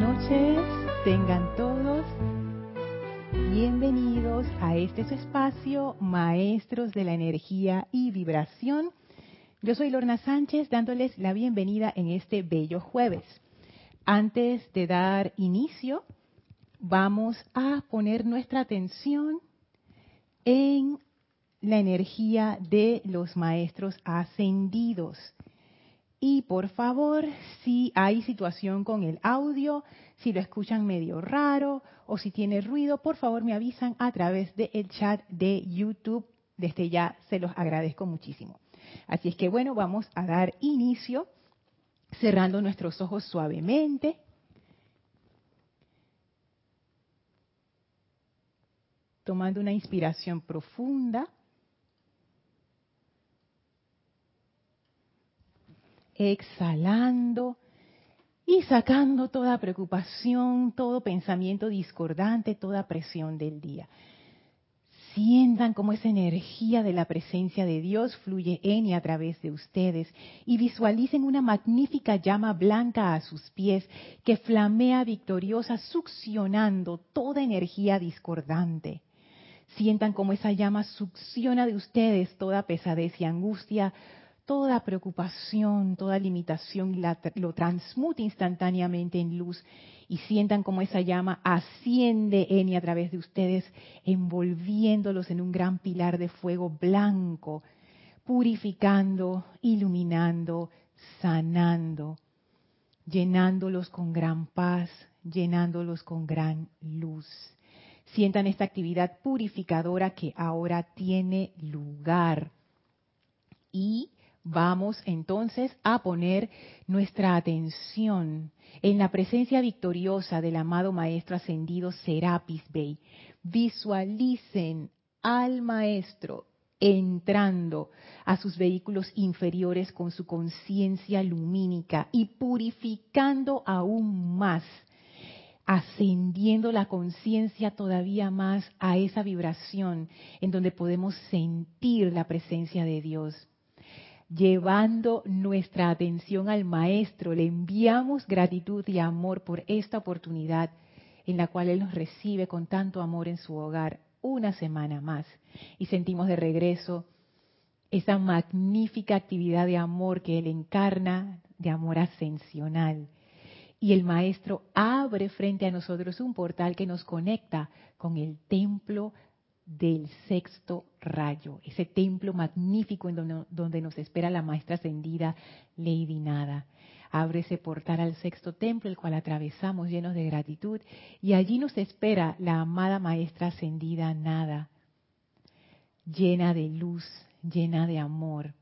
noches, tengan todos bienvenidos a este espacio, Maestros de la Energía y Vibración. Yo soy Lorna Sánchez dándoles la bienvenida en este bello jueves. Antes de dar inicio, vamos a poner nuestra atención en la energía de los maestros ascendidos. Y por favor, si hay situación con el audio, si lo escuchan medio raro o si tiene ruido, por favor me avisan a través del chat de YouTube. Desde ya se los agradezco muchísimo. Así es que bueno, vamos a dar inicio cerrando nuestros ojos suavemente. Tomando una inspiración profunda. Exhalando y sacando toda preocupación, todo pensamiento discordante, toda presión del día. Sientan cómo esa energía de la presencia de Dios fluye en y a través de ustedes y visualicen una magnífica llama blanca a sus pies que flamea victoriosa succionando toda energía discordante. Sientan cómo esa llama succiona de ustedes toda pesadez y angustia, toda preocupación, toda limitación, lo transmute instantáneamente en luz y sientan como esa llama asciende en y a través de ustedes, envolviéndolos en un gran pilar de fuego blanco, purificando, iluminando, sanando, llenándolos con gran paz, llenándolos con gran luz. Sientan esta actividad purificadora que ahora tiene lugar. Y Vamos entonces a poner nuestra atención en la presencia victoriosa del amado Maestro Ascendido Serapis Bey. Visualicen al Maestro entrando a sus vehículos inferiores con su conciencia lumínica y purificando aún más, ascendiendo la conciencia todavía más a esa vibración en donde podemos sentir la presencia de Dios llevando nuestra atención al Maestro. Le enviamos gratitud y amor por esta oportunidad en la cual Él nos recibe con tanto amor en su hogar una semana más. Y sentimos de regreso esa magnífica actividad de amor que Él encarna, de amor ascensional. Y el Maestro abre frente a nosotros un portal que nos conecta con el templo del sexto rayo, ese templo magnífico en donde, nos espera la maestra ascendida Lady Nada. Abre ese portal al sexto templo, el cual atravesamos llenos de gratitud, y allí nos espera la amada maestra ascendida Nada, llena de luz, llena de amor.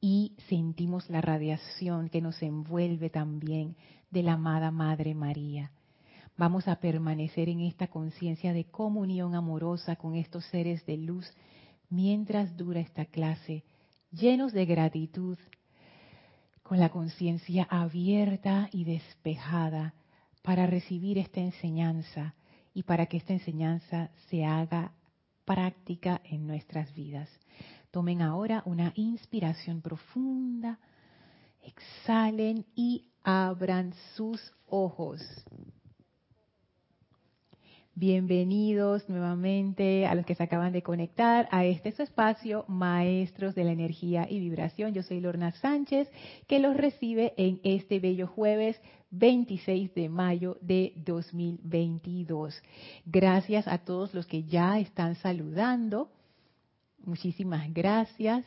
Y sentimos la radiación que nos envuelve también de la amada Madre María Vamos a permanecer en esta conciencia de comunión amorosa con estos seres de luz mientras dura esta clase, llenos de gratitud, con la conciencia abierta y despejada para recibir esta enseñanza y para que esta enseñanza se haga práctica en nuestras vidas. Tomen ahora una inspiración profunda, exhalen y abran sus ojos. Bienvenidos nuevamente a los que se acaban de conectar a este espacio, Maestros de la Energía y Vibración. Yo soy Lorna Sánchez, que los recibe en este bello jueves 26 de mayo de 2022. Gracias a todos los que ya están saludando. Muchísimas gracias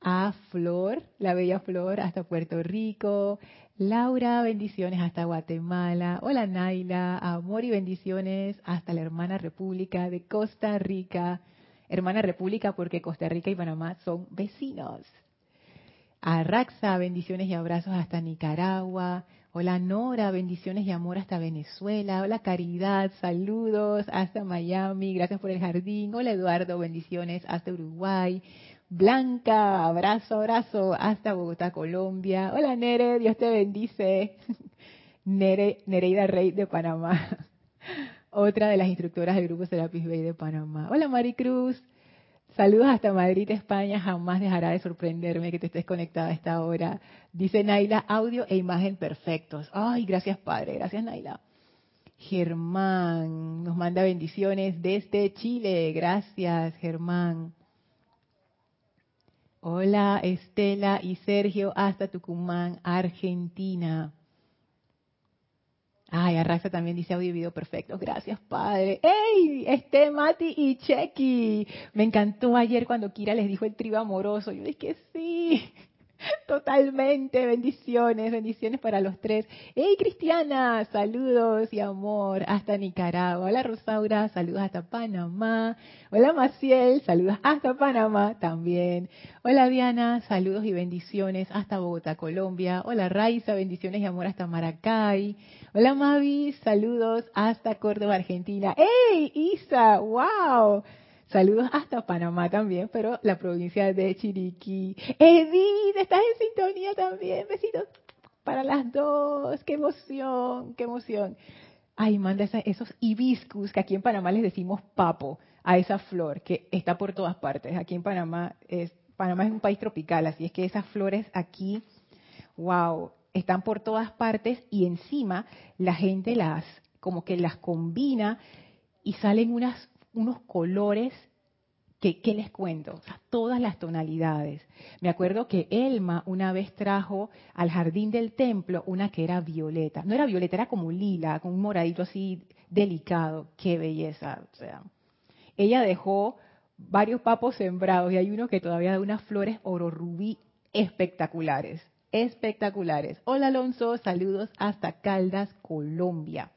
a Flor, la bella Flor, hasta Puerto Rico, Laura, bendiciones hasta Guatemala. Hola Naila, amor y bendiciones hasta la hermana República de Costa Rica. Hermana República porque Costa Rica y Panamá son vecinos. A Raxa, bendiciones y abrazos hasta Nicaragua. Hola Nora, bendiciones y amor hasta Venezuela. Hola Caridad, saludos hasta Miami. Gracias por el jardín. Hola Eduardo, bendiciones hasta Uruguay. Blanca, abrazo, abrazo, hasta Bogotá, Colombia. Hola Nere, Dios te bendice. Nere, Nereida Rey de Panamá, otra de las instructoras del grupo Serapis Bay de Panamá. Hola Maricruz, Saludos hasta Madrid, España. Jamás dejará de sorprenderme que te estés conectada a esta hora. Dice Naila, audio e imagen perfectos. Ay, gracias Padre. Gracias Naila. Germán nos manda bendiciones desde Chile. Gracias, Germán. Hola, Estela y Sergio, hasta Tucumán, Argentina. Ay, Arraxa también dice audio y video perfectos. Gracias, Padre. ¡Ey! Este, Mati y Chequi. Me encantó ayer cuando Kira les dijo el tribo amoroso. Yo dije sí. Totalmente, bendiciones, bendiciones para los tres. Hey Cristiana, saludos y amor hasta Nicaragua. Hola Rosaura, saludos hasta Panamá. Hola Maciel, saludos hasta Panamá también. Hola Diana, saludos y bendiciones hasta Bogotá, Colombia. Hola Raiza, bendiciones y amor hasta Maracay. Hola Mavi, saludos hasta Córdoba, Argentina. ¡Hey Isa! ¡Wow! Saludos hasta Panamá también, pero la provincia de Chiriquí. Edith, estás en sintonía también. Besitos para las dos. ¡Qué emoción! ¡Qué emoción! Ay, manda esos hibiscus que aquí en Panamá les decimos papo a esa flor que está por todas partes. Aquí en Panamá es Panamá es un país tropical, así es que esas flores aquí, wow, están por todas partes y encima la gente las como que las combina y salen unas unos colores que, ¿qué les cuento? todas las tonalidades. Me acuerdo que Elma una vez trajo al jardín del templo una que era violeta. No era violeta, era como lila, con un moradito así delicado. ¡Qué belleza! O sea, ella dejó varios papos sembrados y hay uno que todavía da unas flores oro rubí espectaculares. Espectaculares. Hola Alonso, saludos hasta Caldas, Colombia.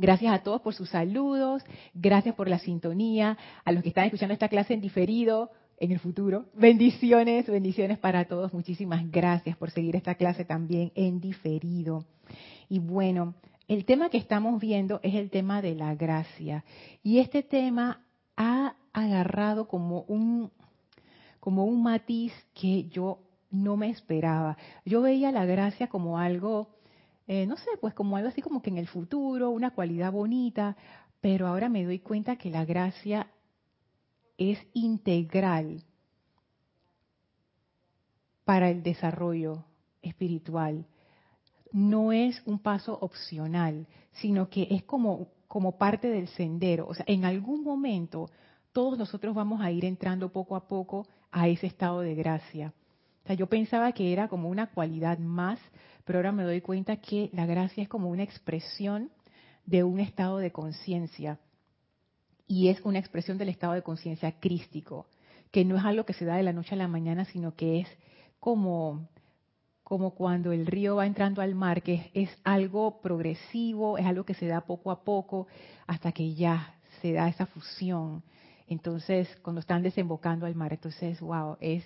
Gracias a todos por sus saludos, gracias por la sintonía, a los que están escuchando esta clase en diferido, en el futuro. Bendiciones, bendiciones para todos. Muchísimas gracias por seguir esta clase también en diferido. Y bueno, el tema que estamos viendo es el tema de la gracia. Y este tema ha agarrado como un, como un matiz que yo no me esperaba. Yo veía la gracia como algo eh, no sé, pues como algo así como que en el futuro, una cualidad bonita, pero ahora me doy cuenta que la gracia es integral para el desarrollo espiritual. No es un paso opcional, sino que es como, como parte del sendero. O sea, en algún momento todos nosotros vamos a ir entrando poco a poco a ese estado de gracia. O sea, yo pensaba que era como una cualidad más, pero ahora me doy cuenta que la gracia es como una expresión de un estado de conciencia. Y es una expresión del estado de conciencia crístico, que no es algo que se da de la noche a la mañana, sino que es como, como cuando el río va entrando al mar, que es, algo progresivo, es algo que se da poco a poco, hasta que ya se da esa fusión. Entonces, cuando están desembocando al mar, entonces, wow, es,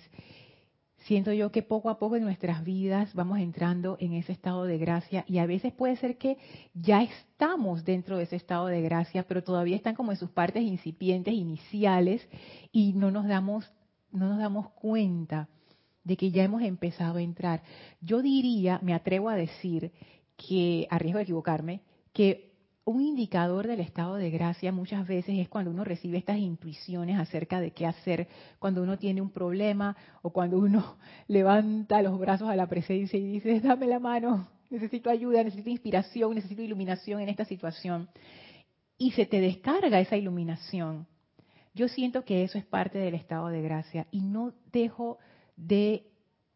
siento yo que poco a poco en nuestras vidas vamos entrando en ese estado de gracia y a veces puede ser que ya estamos dentro de ese estado de gracia, pero todavía están como en sus partes incipientes, iniciales y no nos damos no nos damos cuenta de que ya hemos empezado a entrar. Yo diría, me atrevo a decir que a riesgo de equivocarme, que un indicador del estado de gracia muchas veces es cuando uno recibe estas intuiciones acerca de qué hacer cuando uno tiene un problema o cuando uno levanta los brazos a la presencia y dice, dame la mano, necesito ayuda, necesito inspiración, necesito iluminación en esta situación. Y se te descarga esa iluminación. Yo siento que eso es parte del estado de gracia y no dejo de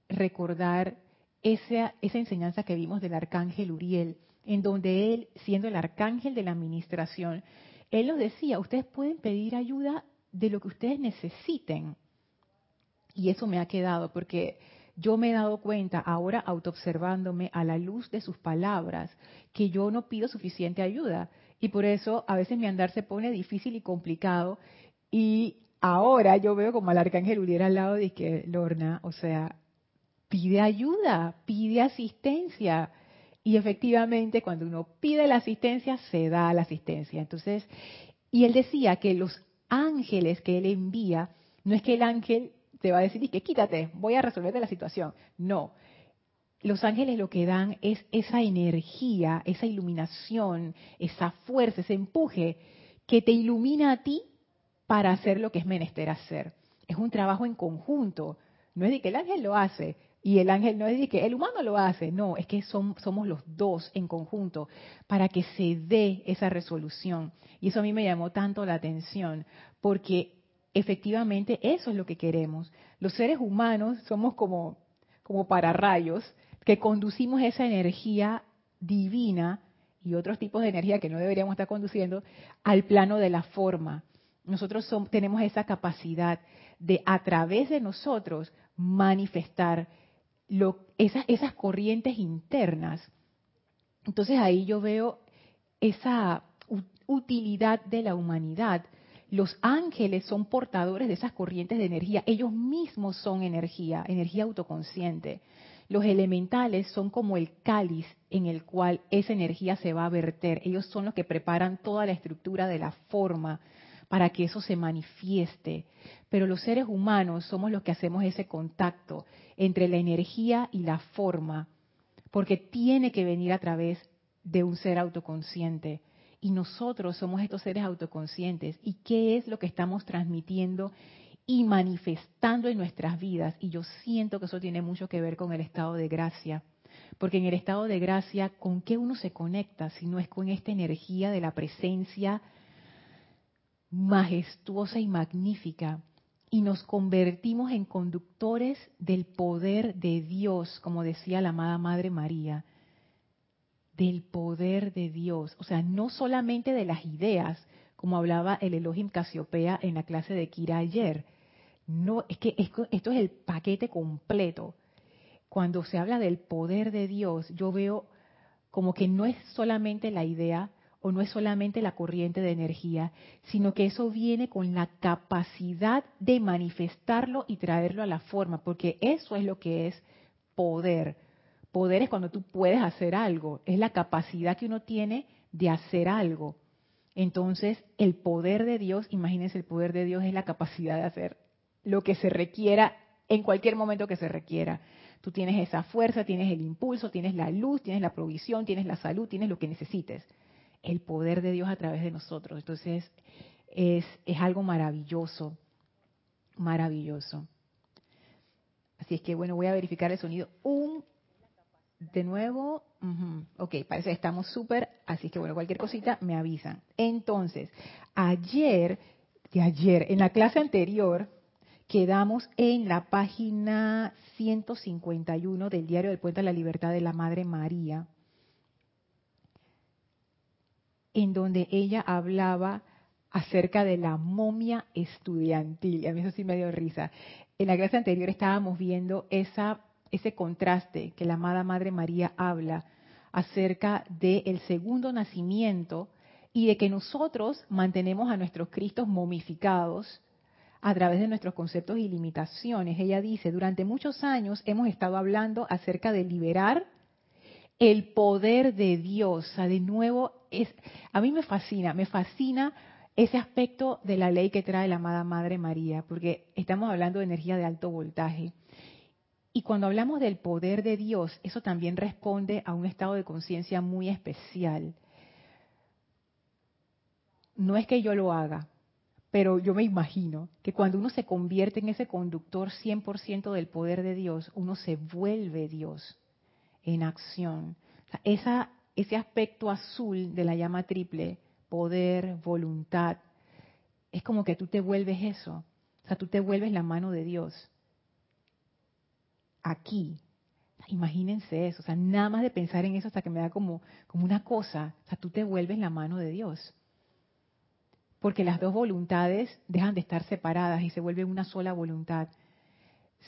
recordar esa, esa enseñanza que vimos del arcángel Uriel en donde él, siendo el arcángel de la administración, él nos decía, ustedes pueden pedir ayuda de lo que ustedes necesiten. Y eso me ha quedado porque yo me he dado cuenta ahora autoobservándome a la luz de sus palabras que yo no pido suficiente ayuda. Y por eso a veces mi andar se pone difícil y complicado. Y ahora yo veo como al arcángel Uriel al lado de que Lorna, o sea, pide ayuda, pide asistencia, y efectivamente, cuando uno pide la asistencia, se da la asistencia. Entonces, y él decía que los ángeles que él envía, no es que el ángel te va a decir, que quítate, voy a resolverte la situación. No. Los ángeles lo que dan es esa energía, esa iluminación, esa fuerza, ese empuje que te ilumina a ti para hacer lo que es menester hacer. Es un trabajo en conjunto. No es de que el ángel lo hace y el ángel no es que el humano lo hace. No, es que somos los dos en conjunto para que se dé esa resolución. Y eso a mí me llamó tanto la atención porque efectivamente eso es lo que queremos. Los seres humanos somos como, como pararrayos que conducimos esa energía divina y otros tipos de energía que no deberíamos estar conduciendo al plano de la forma. Nosotros tenemos esa capacidad de a través de nosotros manifestar esas, corrientes internas. Entonces ahí yo veo esa utilidad de la humanidad. Los ángeles son portadores de esas corrientes de energía. Ellos mismos son energía, energía autoconsciente. Los elementales son como el cáliz en el cual esa energía se va a verter. Ellos son los que preparan toda la estructura de la forma para que eso se manifieste. Pero los seres humanos somos los que hacemos ese contacto entre la energía y la forma, porque tiene que venir a través de un ser autoconsciente. Y nosotros somos estos seres autoconscientes. ¿Y qué es lo que estamos transmitiendo y manifestando en nuestras vidas. Y yo siento que eso tiene mucho que ver con el estado de gracia. Porque en el estado de gracia, ¿con qué uno se conecta si no es con esta energía de la presencia majestuosa y magnífica? Y nos convertimos en conductores del poder de Dios, como decía la amada Madre María. Del poder de Dios. O sea, no solamente de las ideas, como hablaba el Elohim Casiopea en la clase de Kira ayer, no, es que esto es el paquete completo. Cuando se habla del poder de Dios, yo veo como que no es solamente la idea o no es solamente la corriente de energía, sino que eso viene con la capacidad de manifestarlo y traerlo a la forma, porque eso es lo que es poder. Poder es cuando tú puedes hacer algo, es la capacidad que uno tiene de hacer algo. Entonces, el poder de Dios, imagínense, el poder de Dios es la capacidad de hacer lo que se requiera en cualquier momento que se requiera. Tú tienes esa fuerza, tienes el impulso, tienes la luz, tienes la provisión, tienes la salud, tienes lo que necesites. El poder de Dios a través de nosotros. Entonces, es, es algo maravilloso, maravilloso. Así es que, bueno, voy a verificar el sonido. Un, de nuevo, ok, parece que estamos súper, así que, bueno, cualquier cosita me avisan. Entonces, ayer, de ayer, en la clase anterior, quedamos en la página 151 del Diario del Puente a la Libertad de la Madre María, en donde ella hablaba acerca de la momia estudiantil. A mí eso sí me dio risa. En la clase anterior estábamos viendo ese contraste que la amada Madre María habla acerca del segundo nacimiento y de que nosotros mantenemos a nuestros Cristos momificados a través de nuestros conceptos y limitaciones. Ella dice, durante muchos años hemos estado hablando acerca de liberar el poder de Dios. O sea, de nuevo, a mí me fascina, me fascina ese aspecto de la ley que trae la amada Madre María, porque estamos hablando de energía de alto voltaje. Y cuando hablamos del poder de Dios, eso también responde a un estado de conciencia muy especial. No es que yo lo haga, pero yo me imagino que cuando uno se convierte en ese conductor 100% del poder de Dios, uno se vuelve Dios en acción. esa, ese aspecto azul de la llama triple, poder, voluntad, es como que tú te vuelves eso. O sea, tú te vuelves la mano de Dios. Aquí. Imagínense eso. O sea, nada más de pensar en eso hasta que me da como, como una cosa. O sea, tú te vuelves la mano de Dios porque las dos voluntades dejan de estar separadas y se vuelve una sola voluntad.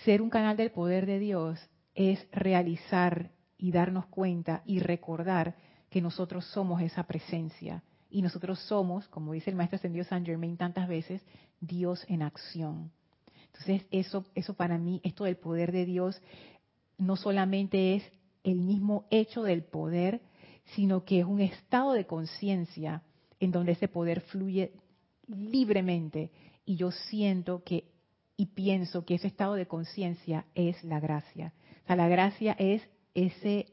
Ser un canal del poder de Dios es realizar y darnos cuenta y recordar que nosotros somos esa presencia y nosotros somos, como dice el maestro ascendido San Germain tantas veces, Dios en acción. Entonces, eso eso para mí esto del poder de Dios no solamente es el mismo hecho del poder, sino que es un estado de conciencia en donde ese poder fluye libremente y yo siento que y pienso que ese estado de conciencia es la gracia. O sea, la gracia es ese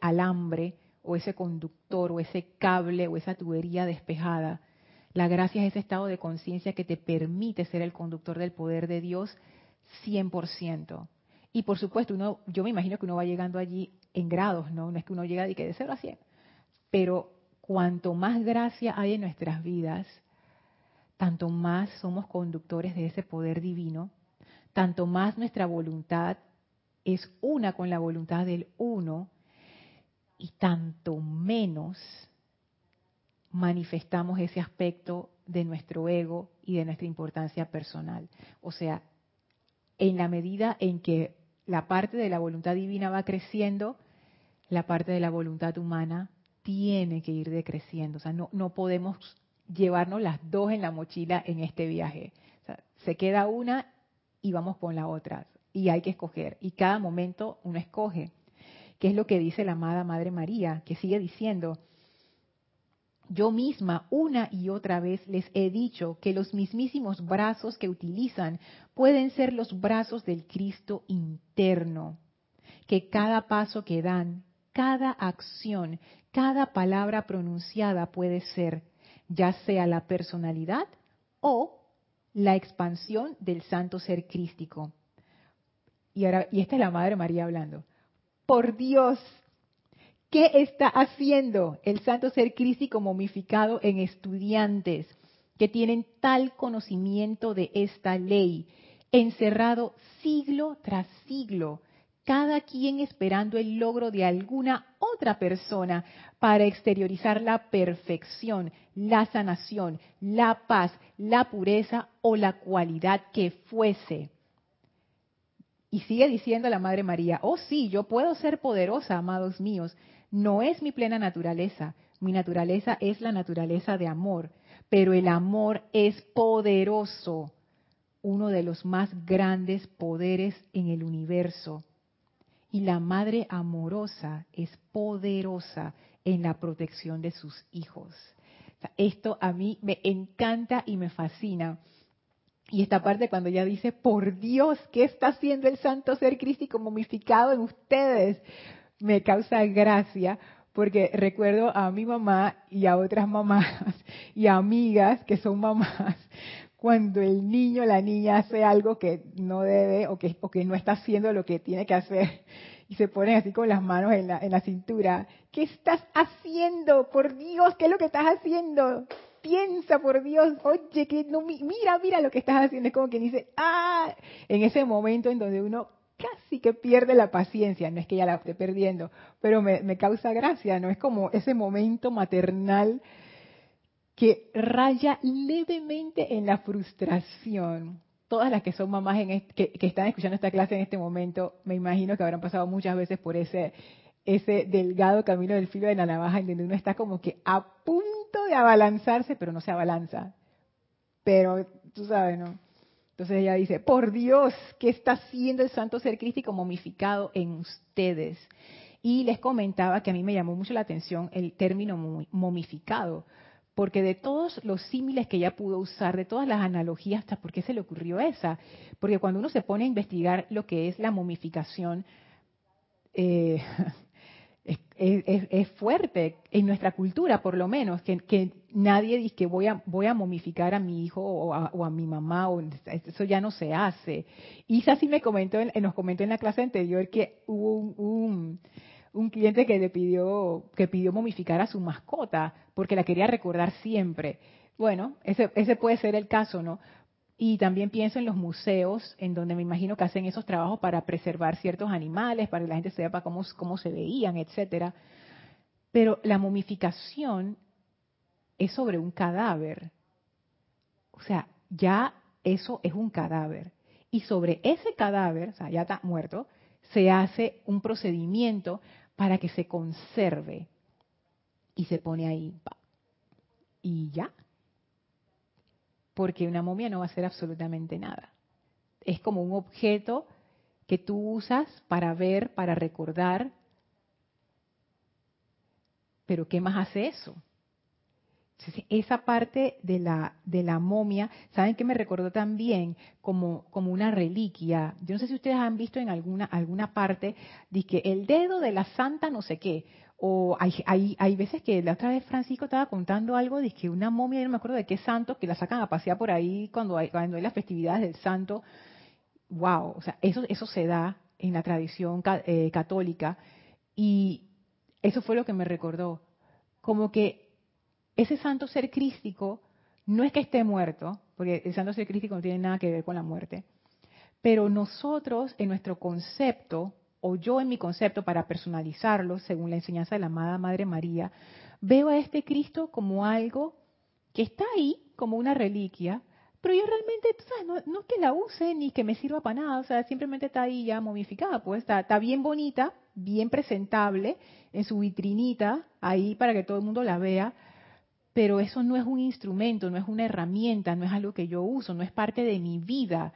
alambre o ese conductor o ese cable o esa tubería despejada. La gracia es ese estado de conciencia que te permite ser el conductor del poder de Dios 100%. Y por supuesto, uno, yo me imagino que uno va llegando allí en grados, ¿no? No es que uno llega de que de 0 a 100. Pero cuanto más gracia hay en nuestras vidas, tanto más somos conductores de ese poder divino, tanto más nuestra voluntad es una con la voluntad del uno y tanto menos manifestamos ese aspecto de nuestro ego y de nuestra importancia personal. O sea, en la medida en que la parte de la voluntad divina va creciendo, la parte de la voluntad humana tiene que ir decreciendo. O sea, no, no podemos llevarnos las dos en la mochila en este viaje. se queda una y vamos con la otra. Y hay que escoger. Y cada momento uno escoge. Que es lo que dice la amada Madre María, que sigue diciendo, yo misma una y otra vez les he dicho que los mismísimos brazos que utilizan pueden ser los brazos del Cristo interno, que cada paso que dan, cada acción, cada palabra pronunciada puede ser, ya sea la personalidad o la expansión del santo ser crístico. Y ahora, y esta es la Madre María hablando. Por Dios, ¿Qué está haciendo el santo ser crístico momificado en estudiantes que tienen tal conocimiento de esta ley, encerrado siglo tras siglo, cada quien esperando el logro de alguna otra persona para exteriorizar la perfección, la sanación, la paz, la pureza o la cualidad que fuese? Y sigue diciendo la Madre María, oh sí, yo puedo ser poderosa, amados míos, no es mi plena naturaleza. Mi naturaleza es la naturaleza de amor, pero el amor es poderoso, uno de los más grandes poderes en el universo. Y la madre amorosa es poderosa en la protección de sus hijos. Esto a mí me encanta y me fascina. Y esta parte cuando ella dice, por Dios, ¿qué está haciendo el santo ser crístico momificado en ustedes? me causa gracia porque recuerdo a mi mamá y a otras mamás y amigas que son mamás cuando el niño o la niña hace algo que no debe o que, o que no está haciendo lo que tiene que hacer y se ponen así con las manos en la, en la cintura. ¿Qué estás haciendo? Por Dios, ¿qué es lo que estás haciendo? Piensa, por Dios, oye, que no, mira, mira lo que estás haciendo. Es como que dice, ah, en ese momento en donde uno casi que pierde la paciencia, no es que ya la esté perdiendo, pero me, causa gracia, ¿no? Es como ese momento maternal que raya levemente en la frustración. Todas las que son mamás en que, están escuchando esta clase en este momento, me imagino que habrán pasado muchas veces por ese, ese delgado camino del filo de la navaja en donde uno está como que a punto de abalanzarse, pero no se abalanza. Pero tú sabes, ¿no? Entonces ella dice, por Dios, ¿qué está haciendo el santo ser crístico momificado en ustedes? Y les comentaba que a mí me llamó mucho la atención el término momificado, porque de todos los símiles que ella pudo usar, de todas las analogías, hasta por qué se le ocurrió esa. Porque cuando uno se pone a investigar lo que es la momificación, eh, es, fuerte en nuestra cultura, por lo menos, que, nadie dice que voy a, voy a momificar a mi hijo o a, mi mamá, o eso ya no se hace. Isa sí me comentó, nos comentó en la clase anterior que hubo un, un, cliente que le pidió, que pidió momificar a su mascota porque la quería recordar siempre. Bueno, ese, ese puede ser el caso, ¿no? Y también pienso en los museos, en donde me imagino que hacen esos trabajos para preservar ciertos animales, para que la gente sepa cómo, se veían, etcétera. Pero la momificación es sobre un cadáver. O sea, ya eso es un cadáver. Y sobre ese cadáver, o sea, ya está muerto, se hace un procedimiento para que se conserve. Y se pone ahí. Y ya, porque una momia no va a hacer absolutamente nada. Es como un objeto que tú usas para ver, para recordar, pero ¿qué más hace eso? esa parte de la, de la momia, ¿saben qué me recordó también? Como, como una reliquia. Yo no sé si ustedes han visto en alguna, alguna parte, dice el dedo de la santa no sé qué, O hay, hay, hay veces que la otra vez Francisco estaba contando algo de que una momia, no me acuerdo de qué santo, que la sacan a pasear por ahí cuando hay, cuando hay las festividades del santo. ¡Wow! O sea, eso, eso se da en la tradición eh, católica. Y eso fue lo que me recordó. Como que ese santo ser crístico no es que esté muerto, porque el santo ser crístico no tiene nada que ver con la muerte, pero nosotros en nuestro concepto, o yo en mi concepto para personalizarlo, según la enseñanza de la amada Madre María, veo a este Cristo como algo que está ahí, como una reliquia, pero yo realmente, ¿sabes? No, es que la use ni que me sirva para nada, o sea, simplemente está ahí ya momificada, pues está bien bonita, bien presentable, en su vitrinita, ahí para que todo el mundo la vea, pero eso no es un instrumento, no es una herramienta, no es algo que yo uso, no es parte de mi vida.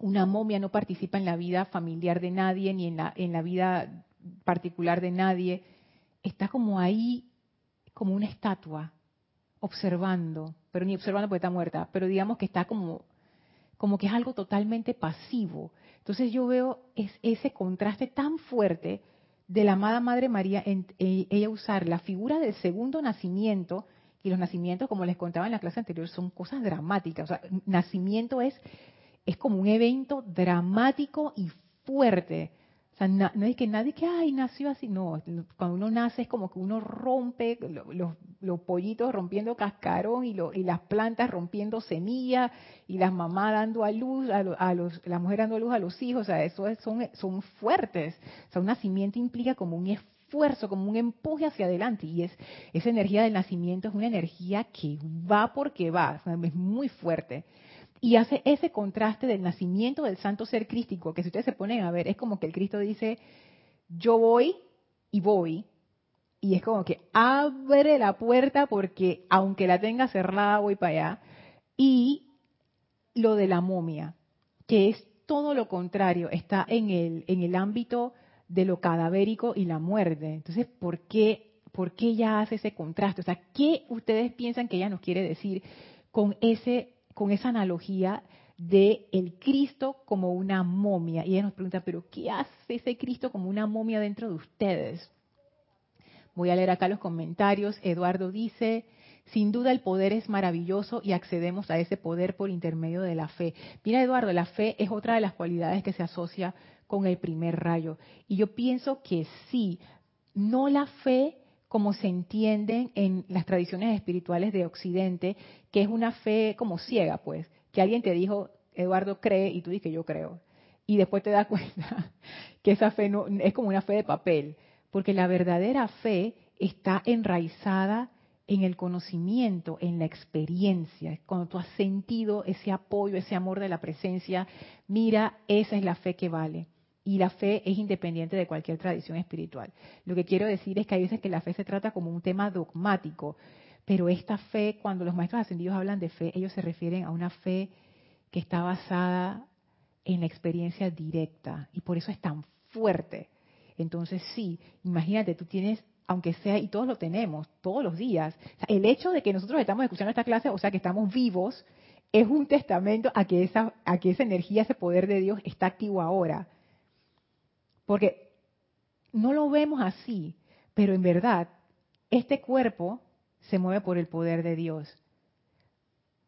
Una momia no participa en la vida familiar de nadie, ni en la, en la vida particular de nadie. Está como ahí, como una estatua, observando, pero ni observando porque está muerta, pero digamos que está como, como que es algo totalmente pasivo. Entonces yo veo ese contraste tan fuerte de la amada Madre María, en, ella usar la figura del segundo nacimiento, y los nacimientos, como les contaba en la clase anterior, son cosas dramáticas. O sea, nacimiento es, es como un evento dramático y fuerte no, es que nadie que, ay, nació así. No, cuando uno nace es como que uno rompe los, pollitos rompiendo cascarón y, y, las plantas rompiendo semillas y las mamás dando a luz, a, los, la mujer dando a luz a los hijos. O sea, eso son, son fuertes. O sea, un nacimiento implica como un esfuerzo, como un empuje hacia adelante. Y es esa energía del nacimiento es una energía que va porque va. es muy fuerte y hace ese contraste del nacimiento del santo ser crístico, que si ustedes se ponen a ver, es como que el Cristo dice, yo voy y voy, y es como que abre la puerta porque aunque la tenga cerrada, voy para allá. Y lo de la momia, que es todo lo contrario, está en el, en el ámbito de lo cadavérico y la muerte. Entonces, ¿por qué, ¿por qué ella hace ese contraste? O sea, ¿qué ustedes piensan que ella nos quiere decir con ese con esa analogía de el Cristo como una momia. Y ella nos pregunta, pero ¿qué hace ese Cristo como una momia dentro de ustedes? Voy a leer acá los comentarios. Eduardo dice, sin duda el poder es maravilloso y accedemos a ese poder por intermedio de la fe. Mira, Eduardo, la fe es otra de las cualidades que se asocia con el primer rayo. Y yo pienso que sí, no la fe como se entienden en las tradiciones espirituales de Occidente, que es una fe como ciega, pues, que alguien te dijo, Eduardo cree, y tú dices yo creo. Y después te das cuenta que esa fe no es como una fe de papel, porque la verdadera fe está enraizada en el conocimiento, en la experiencia. Cuando tú has sentido ese apoyo, ese amor de la presencia, mira, esa es la fe que vale y la fe es independiente de cualquier tradición espiritual. Lo que quiero decir es que hay veces que la fe se trata como un tema dogmático, pero esta fe, cuando los maestros ascendidos hablan de fe, ellos se refieren a una fe que está basada en la experiencia directa y por eso es tan fuerte. Entonces sí, imagínate, tú tienes, aunque sea, y todos lo tenemos, todos los días, el hecho de que nosotros estamos escuchando esta clase, o sea, que estamos vivos, es un testamento a que esa, a que esa energía, ese poder de Dios está activo ahora porque no lo vemos así, pero en verdad, este cuerpo se mueve por el poder de Dios.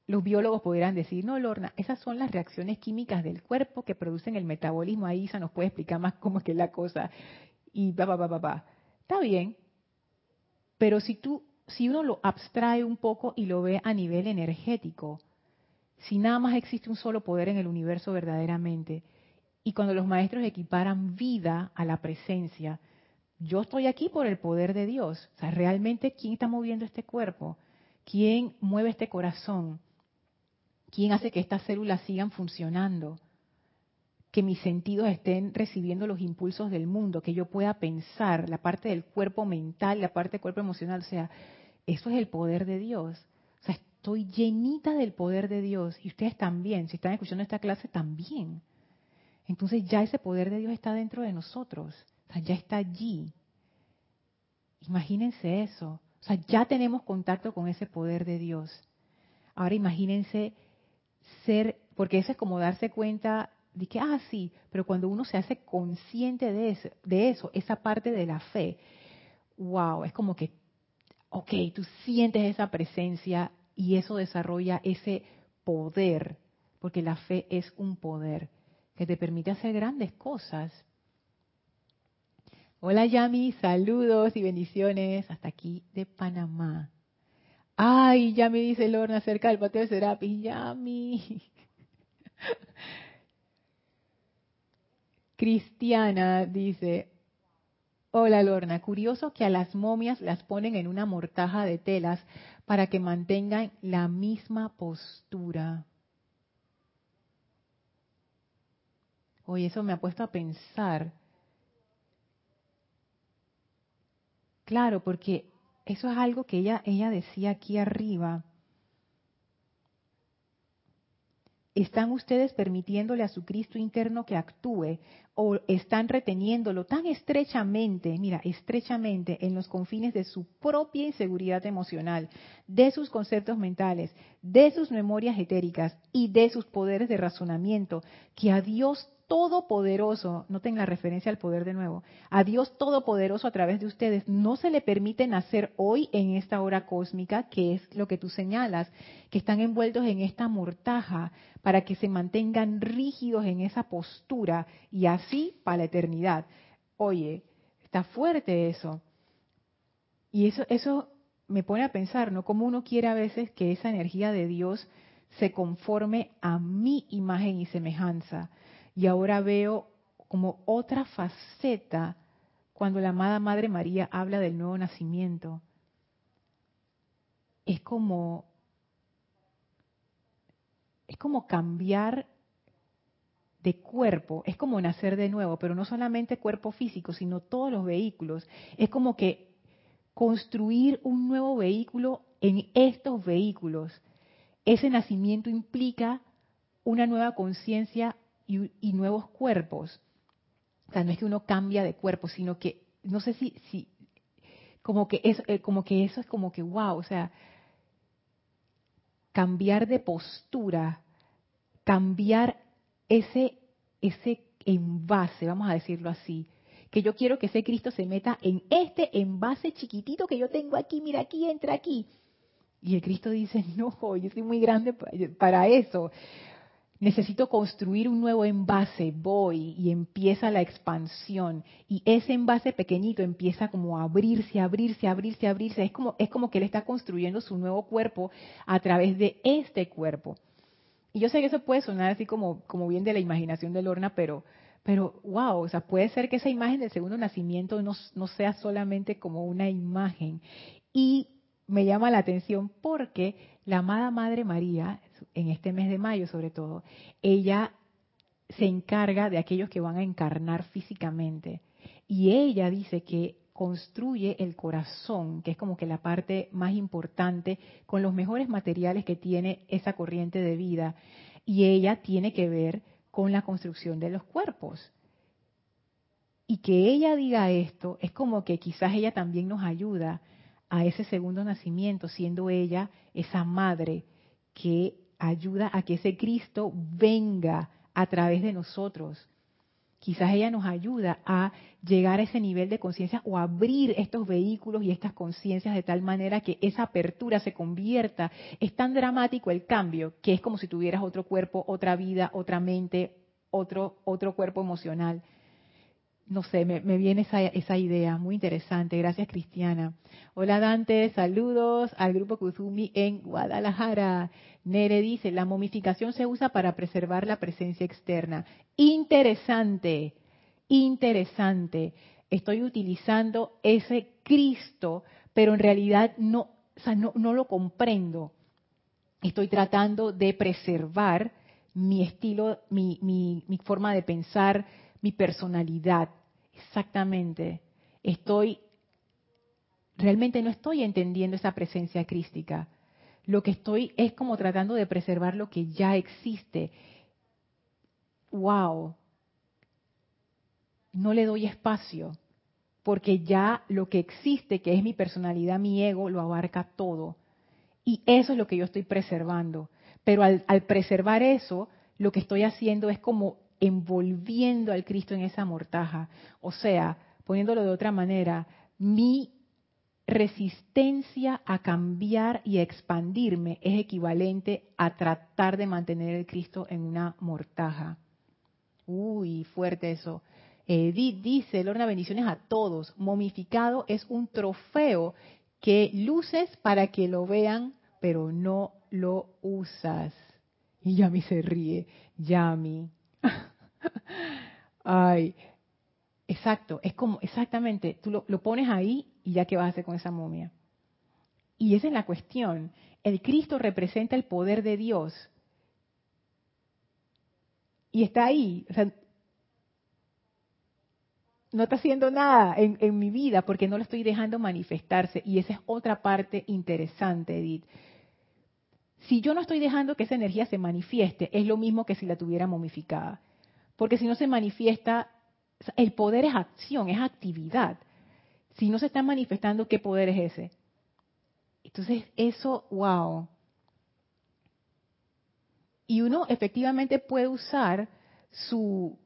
Los biólogos podrían decir, no, Lorna, esas son las reacciones químicas del cuerpo que producen el metabolismo. Ahí Isa nos puede explicar más cómo es que la cosa. Y va, va, va, va, va. Está bien, pero si tú, si uno lo abstrae un poco y lo ve a nivel energético, si nada más existe un solo poder en el universo verdaderamente, y cuando los maestros equiparan vida a la presencia, yo estoy aquí por el poder de Dios. O sea, realmente, ¿quién está moviendo este cuerpo? ¿Quién mueve este corazón? ¿Quién hace que estas células sigan funcionando? Que mis sentidos estén recibiendo los impulsos del mundo, que yo pueda pensar, la parte del cuerpo mental, la parte del cuerpo emocional. O sea, eso es el poder de Dios. O sea, estoy llenita del poder de Dios. Y ustedes también, si están escuchando esta clase, también entonces ya ese poder de Dios está dentro de nosotros, o sea, ya está allí. Imagínense eso, o sea, ya tenemos contacto con ese poder de Dios. Ahora imagínense ser, porque eso es como darse cuenta de que, ah, sí, pero cuando uno se hace consciente de eso, de eso esa parte de la fe, wow, es como que, ok, tú sientes esa presencia y eso desarrolla ese poder, porque la fe es un poder que te permite hacer grandes cosas. Hola Yami, saludos y bendiciones hasta aquí de Panamá. Ay, Yami dice Lorna acerca del patio de Serapis. Yami. Cristiana dice, hola Lorna, curioso que a las momias las ponen en una mortaja de telas para que mantengan la misma postura. Oye, eso me ha puesto a pensar. Claro, porque eso es algo que ella, ella decía aquí arriba. ¿Están ustedes permitiéndole a su Cristo interno que actúe o están reteniéndolo tan estrechamente, mira, estrechamente en los confines de su propia inseguridad emocional, de sus conceptos mentales, de sus memorias etéricas y de sus poderes de razonamiento, que a Dios Todopoderoso, noten la referencia al poder de nuevo, a Dios Todopoderoso a través de ustedes, no se le permite nacer hoy en esta hora cósmica, que es lo que tú señalas, que están envueltos en esta mortaja para que se mantengan rígidos en esa postura y así para la eternidad. Oye, está fuerte eso. Y eso, eso me pone a pensar, ¿no? Como uno quiere a veces que esa energía de Dios se conforme a mi imagen y semejanza y ahora veo como otra faceta cuando la amada Madre María habla del nuevo nacimiento. Es como es como cambiar de cuerpo, es como nacer de nuevo, pero no solamente cuerpo físico, sino todos los vehículos. Es como que construir un nuevo vehículo en estos vehículos. Ese nacimiento implica una nueva conciencia y, nuevos cuerpos. O sea, no es que uno cambia de cuerpo, sino que, no sé si, si como que eso, eh, como que eso es como que wow, o sea, cambiar de postura, cambiar ese, ese envase, vamos a decirlo así, que yo quiero que ese Cristo se meta en este envase chiquitito que yo tengo aquí, mira aquí, entra aquí. Y el Cristo dice, no, yo soy muy grande para eso necesito construir un nuevo envase, voy y empieza la expansión y ese envase pequeñito empieza como a abrirse, abrirse, abrirse, abrirse, es como es como que él está construyendo su nuevo cuerpo a través de este cuerpo. Y yo sé que eso puede sonar así como como bien de la imaginación de Lorna, pero pero wow, o sea, puede ser que esa imagen del segundo nacimiento no, no sea solamente como una imagen. Y me llama la atención porque la amada Madre María, en este mes de mayo sobre todo, ella se encarga de aquellos que van a encarnar físicamente. Y ella dice que construye el corazón, que es como que la parte más importante, con los mejores materiales que tiene esa corriente de vida. Y ella tiene que ver con la construcción de los cuerpos. Y que ella diga esto es como que quizás ella también nos ayuda a ese segundo nacimiento, siendo ella esa madre que ayuda a que ese Cristo venga a través de nosotros. Quizás ella nos ayuda a llegar a ese nivel de conciencia o abrir estos vehículos y estas conciencias de tal manera que esa apertura se convierta. Es tan dramático el cambio que es como si tuvieras otro cuerpo, otra vida, otra mente, otro, otro cuerpo emocional no sé, me, viene esa, idea, muy interesante. Gracias, Cristiana. Hola, Dante, saludos al grupo Kuzumi en Guadalajara. Nere dice, la momificación se usa para preservar la presencia externa. Interesante, interesante. Estoy utilizando ese Cristo, pero en realidad no, o sea, no, lo comprendo. Estoy tratando de preservar mi estilo, mi forma de pensar, mi personalidad. Exactamente. Estoy, realmente no estoy entendiendo esa presencia crística. Lo que estoy es como tratando de preservar lo que ya existe. ¡Wow! No le doy espacio, porque ya lo que existe, que es mi personalidad, mi ego, lo abarca todo. Y eso es lo que yo estoy preservando. Pero al, al preservar eso, lo que estoy haciendo es como envolviendo al Cristo en esa mortaja. O sea, poniéndolo de otra manera, mi resistencia a cambiar y a expandirme es equivalente a tratar de mantener el Cristo en una mortaja. Uy, fuerte eso. Edith dice, Lorna, bendiciones a todos. Momificado es un trofeo que luces para que lo vean, pero no lo usas. Y Yami se ríe. Yami. Ay, exacto, es como, exactamente, tú lo, lo, pones ahí y ya qué vas a hacer con esa momia. Y esa es la cuestión. El Cristo representa el poder de Dios. Y está ahí. No está haciendo nada en, en, mi vida porque no lo estoy dejando manifestarse. Y esa es otra parte interesante, Edith. Si yo no estoy dejando que esa energía se manifieste, es lo mismo que si la tuviera momificada. Porque si no se manifiesta, el poder es acción, es actividad. Si no se está manifestando, ¿qué poder es ese? Entonces, eso, wow. Y uno efectivamente puede usar su,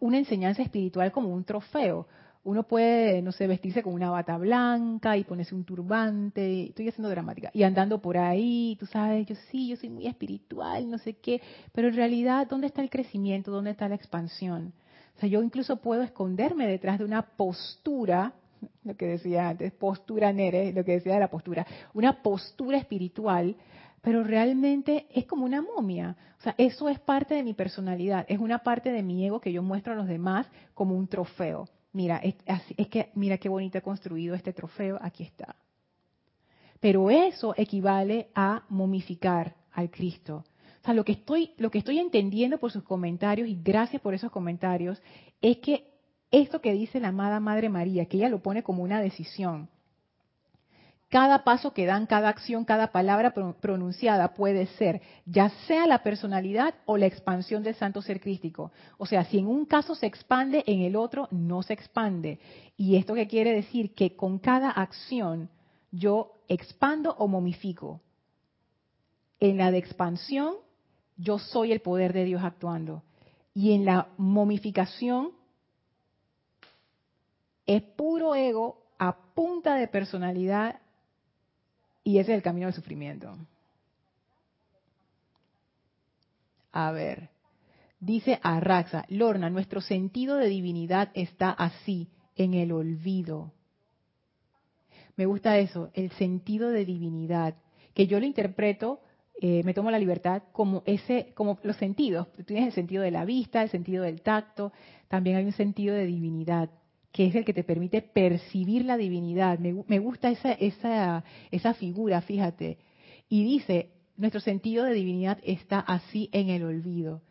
una enseñanza espiritual como un trofeo. Uno puede, no sé, vestirse con una bata blanca y ponerse un turbante, estoy haciendo dramática, y andando por ahí, tú sabes, yo sí, yo soy muy espiritual, no sé qué, pero en realidad, ¿dónde está el crecimiento? ¿Dónde está la expansión? O sea, yo incluso puedo esconderme detrás de una postura, lo que decía antes, postura nere, lo que decía de la postura, una postura espiritual, pero realmente es como una momia. O sea, eso es parte de mi personalidad, es una parte de mi ego que yo muestro a los demás como un trofeo. Mira, es, que mira qué bonito he construido este trofeo, aquí está. Pero eso equivale a momificar al Cristo. O sea, lo que estoy, lo que estoy entendiendo por sus comentarios, y gracias por esos comentarios, es que esto que dice la amada Madre María, que ella lo pone como una decisión, cada paso que dan, cada acción, cada palabra pronunciada puede ser ya sea la personalidad o la expansión del santo ser crístico. O sea, si en un caso se expande, en el otro no se expande. ¿Y esto qué quiere decir? Que con cada acción yo expando o momifico. En la de expansión, yo soy el poder de Dios actuando. Y en la momificación, es puro ego a punta de personalidad y ese es el camino del sufrimiento. A ver, dice Arraxa, Lorna, nuestro sentido de divinidad está así, en el olvido. Me gusta eso, el sentido de divinidad, que yo lo interpreto, eh, me tomo la libertad como ese, como los sentidos. Tú tienes el sentido de la vista, el sentido del tacto, también hay un sentido de divinidad que es el que te permite percibir la divinidad. Me, gusta esa, esa, esa figura, fíjate. Y dice, nuestro sentido de divinidad está así en el olvido.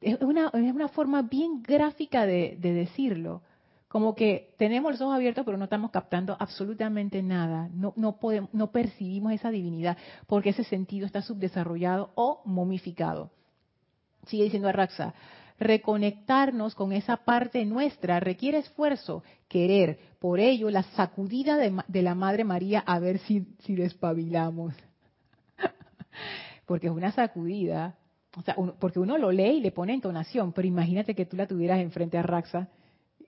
Es una, es una forma bien gráfica de, decirlo. Como que tenemos los ojos abiertos, pero no estamos captando absolutamente nada. No, no, podemos, no percibimos esa divinidad, porque ese sentido está subdesarrollado o momificado. Sigue diciendo Arraxa, reconectarnos con esa parte nuestra requiere esfuerzo, querer. Por ello, la sacudida de, la Madre María a ver si, despabilamos. porque es una sacudida. O sea, porque uno lo lee y le pone entonación, pero imagínate que tú la tuvieras enfrente a Raxa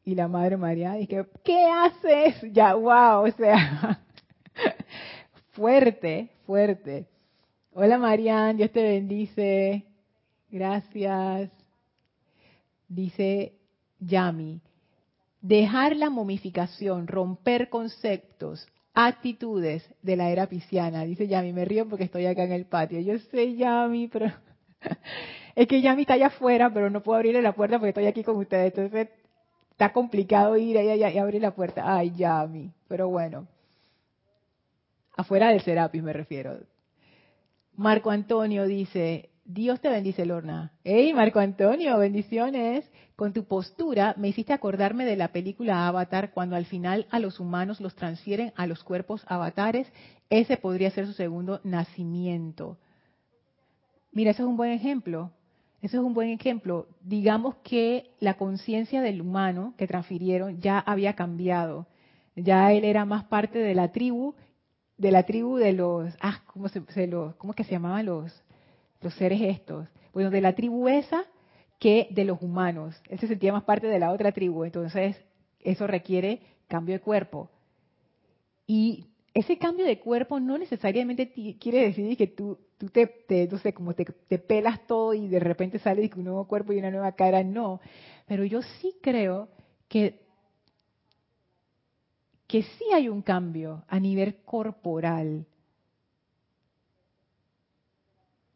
y la Madre María dice, ¿qué haces? Ya, wow, o sea, fuerte, fuerte. Hola Marian, Dios te bendice. Gracias dice Yami, dejar la momificación, romper conceptos, actitudes de la era pisciana. Dice Yami, me río porque estoy acá en el patio. Yo sé Yami, pero es que Yami está allá afuera, pero no puedo abrirle la puerta porque estoy aquí con ustedes. Entonces está complicado ir allá y abrir la puerta. Ay, Yami, pero bueno. Afuera del Serapis me refiero. Marco Antonio dice, Dios te bendice, Lorna. Hey, Marco Antonio, bendiciones. Con tu postura me hiciste acordarme de la película Avatar, cuando al final a los humanos los transfieren a los cuerpos avatares. Ese podría ser su segundo nacimiento. Mira, ese es un buen ejemplo. Ese es un buen ejemplo. Digamos que la conciencia del humano que transfirieron ya había cambiado. Ya él era más parte de la tribu, de la tribu de los, ah, ¿cómo se, cómo es que se llamaban los? Los seres estos, bueno, de la tribu esa que de los humanos. Él se sentía más parte de la otra tribu, entonces eso requiere cambio de cuerpo. Y ese cambio de cuerpo no necesariamente quiere decir que tú, tú te, no sé, como te, te, pelas todo y de repente sale un nuevo cuerpo y una nueva cara, no. Pero yo sí creo que, que sí hay un cambio a nivel corporal.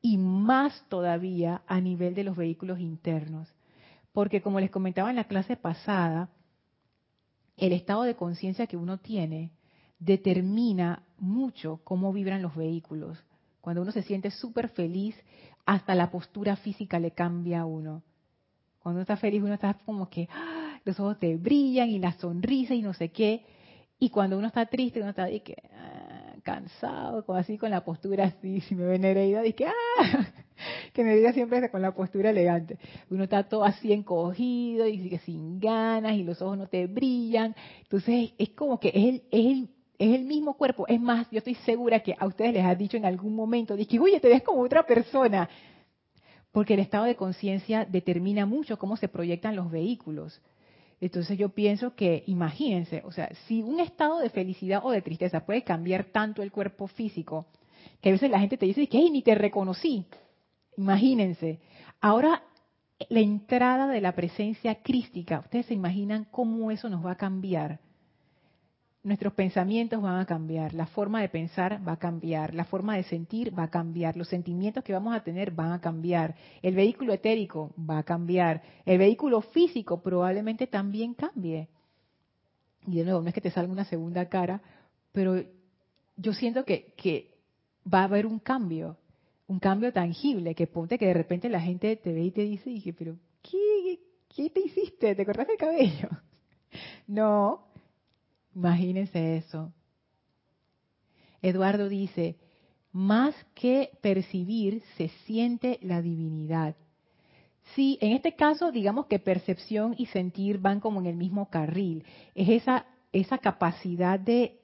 Y más todavía a nivel de los vehículos internos. Porque como les comentaba en la clase pasada, el estado de conciencia que uno tiene determina mucho cómo vibran los vehículos. Cuando uno se siente súper feliz, hasta la postura física le cambia a uno. Cuando uno está feliz, uno está como que ¡ah! los ojos te brillan y la sonrisa y no sé qué. Y cuando uno está triste, uno está ahí que cansado, como así con la postura así. Si me ven herida, que ¡ah! que me diga siempre con la postura elegante. Uno está todo así encogido y sin ganas y los ojos no te brillan. Entonces es como que es el, es el es el mismo cuerpo. Es más, yo estoy segura que a ustedes les ha dicho en algún momento, que, oye, te ves como otra persona. Porque el estado de conciencia determina mucho cómo se proyectan los vehículos. Entonces yo pienso que, imagínense, o sea, si un estado de felicidad o de tristeza puede cambiar tanto el cuerpo físico, que a veces la gente te dice que, ni te reconocí. Imagínense. Ahora, la entrada de la presencia crística, ustedes se imaginan cómo eso nos va a cambiar nuestros pensamientos van a cambiar, la forma de pensar va a cambiar, la forma de sentir va a cambiar, los sentimientos que vamos a tener van a cambiar, el vehículo etérico va a cambiar, el vehículo físico probablemente también cambie. Y de nuevo, no es que te salga una segunda cara, pero yo siento que, va a haber un cambio, un cambio tangible, que ponte que de repente la gente te ve y te dice, dije, pero ¿qué, qué te hiciste? ¿Te cortaste el cabello? No, Imagínense eso. Eduardo dice, más que percibir, se siente la divinidad. Sí, en este caso, digamos que percepción y sentir van como en el mismo carril. Es esa, esa capacidad de,